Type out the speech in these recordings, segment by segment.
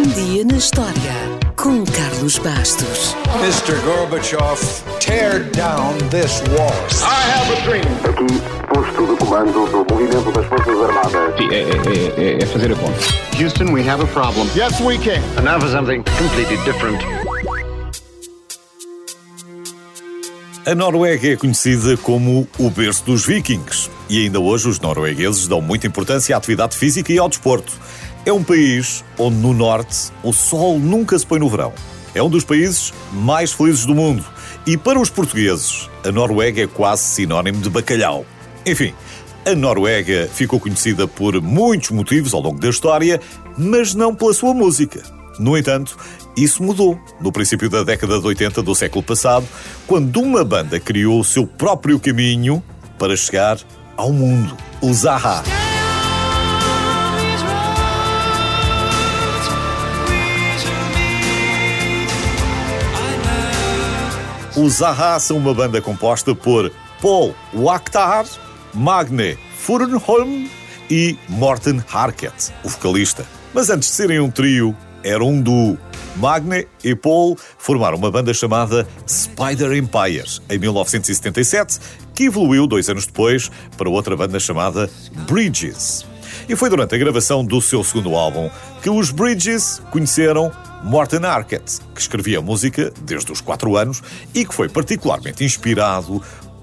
Um dia na história com Carlos Bastos. Mr. Gorbachev, tear down this wall. I have a dream. Aqui, posto de comando do movimento das Forças Armadas. Sim, é, é, é, é fazer a conta. Houston, we have a problem. Yes, we can. And now for something completely different. A Noruega é conhecida como o berço dos vikings e ainda hoje os noruegueses dão muita importância à atividade física e ao desporto. É um país onde no norte o sol nunca se põe no verão. É um dos países mais felizes do mundo e para os portugueses a Noruega é quase sinónimo de bacalhau. Enfim, a Noruega ficou conhecida por muitos motivos ao longo da história, mas não pela sua música. No entanto, isso mudou no princípio da década de 80 do século passado, quando uma banda criou o seu próprio caminho para chegar ao mundo, o Zaha. Os Zaha são uma banda composta por Paul Wakhtar, Magne Furenholm e Morten Harket, o vocalista. Mas antes de serem um trio, eram um duo. Magne e Paul formaram uma banda chamada Spider Empire em 1977, que evoluiu dois anos depois para outra banda chamada Bridges. E foi durante a gravação do seu segundo álbum que os Bridges conheceram Morten Arquette, que escrevia música desde os 4 anos e que foi particularmente inspirado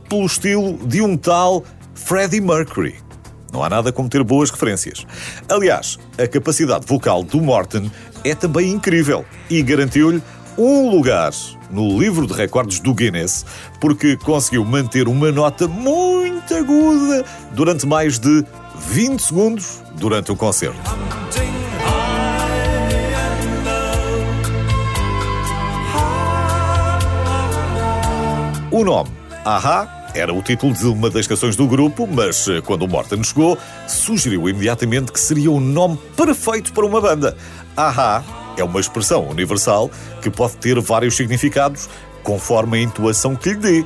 pelo estilo de um tal Freddie Mercury. Não há nada como ter boas referências. Aliás, a capacidade vocal do Morten é também incrível e garantiu-lhe um lugar no livro de recordes do Guinness porque conseguiu manter uma nota muito aguda durante mais de 20 segundos durante o concerto. O nome Aha era o título de uma das canções do grupo, mas eh, quando o Morten chegou, sugeriu imediatamente que seria o nome perfeito para uma banda. Aha é uma expressão universal que pode ter vários significados conforme a intuação que lhe dê.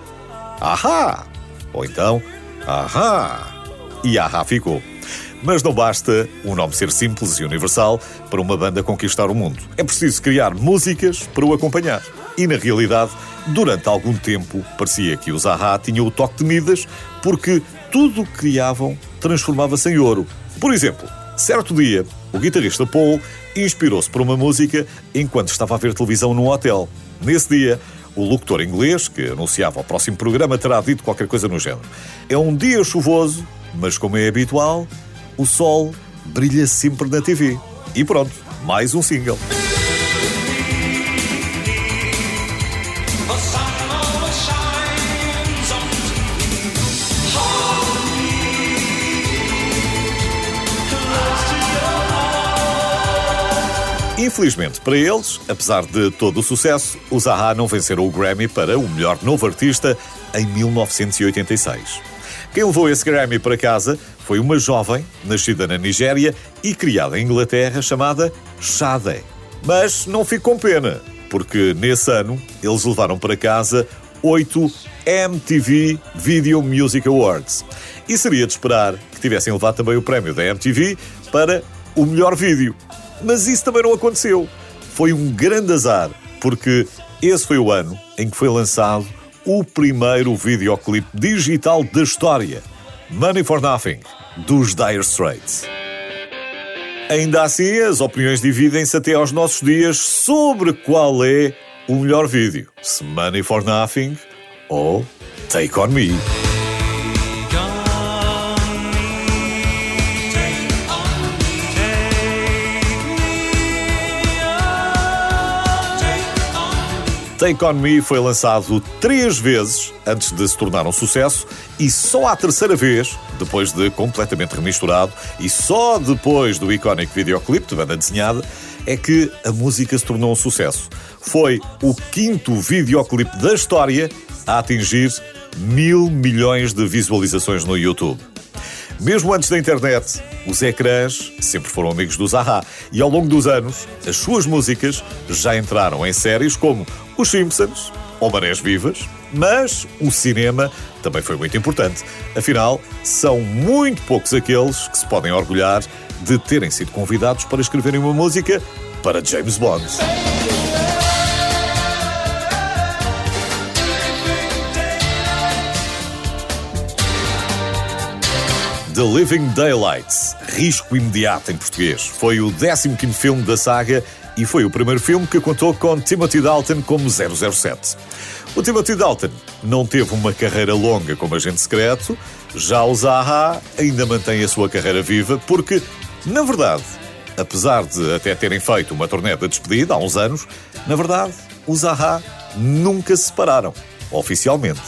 Aha! Ou então, Aha! E Aha ficou. Mas não basta um nome ser simples e universal para uma banda conquistar o mundo. É preciso criar músicas para o acompanhar. E na realidade, durante algum tempo, parecia que os Aha tinham o toque de Midas porque tudo o que criavam transformava-se em ouro. Por exemplo, certo dia, o guitarrista Paul inspirou-se por uma música enquanto estava a ver televisão num hotel. Nesse dia, o locutor inglês, que anunciava o próximo programa, terá dito qualquer coisa no género. É um dia chuvoso, mas como é habitual, o sol brilha sempre na TV. E pronto, mais um single. Infelizmente para eles, apesar de todo o sucesso, os Zaha não venceram o Grammy para o melhor novo artista em 1986. Quem levou esse Grammy para casa foi uma jovem, nascida na Nigéria e criada em Inglaterra, chamada Sade. Mas não fico com pena, porque nesse ano eles levaram para casa oito MTV Video Music Awards. E seria de esperar que tivessem levado também o prémio da MTV para o melhor vídeo. Mas isso também não aconteceu. Foi um grande azar, porque esse foi o ano em que foi lançado o primeiro videoclipe digital da história, Money for Nothing, dos Dire Straits. Ainda assim, as opiniões dividem-se até aos nossos dias sobre qual é o melhor vídeo, se Money for Nothing ou Take On Me. Take On Me foi lançado três vezes antes de se tornar um sucesso e só à terceira vez, depois de completamente remisturado e só depois do icónico videoclipe de banda desenhada, é que a música se tornou um sucesso. Foi o quinto videoclipe da história a atingir mil milhões de visualizações no YouTube. Mesmo antes da internet, os ecrãs sempre foram amigos do Zaha e ao longo dos anos, as suas músicas já entraram em séries como Os Simpsons ou Marés Vivas, mas o cinema também foi muito importante. Afinal, são muito poucos aqueles que se podem orgulhar de terem sido convidados para escreverem uma música para James Bond. The Living Daylights, Risco Imediato em português. Foi o 15 filme da saga e foi o primeiro filme que contou com Timothy Dalton como 007. O Timothy Dalton não teve uma carreira longa como agente secreto, já o Zaha ainda mantém a sua carreira viva porque, na verdade, apesar de até terem feito uma turnê de despedida há uns anos, na verdade, o Zaha nunca se separaram, oficialmente.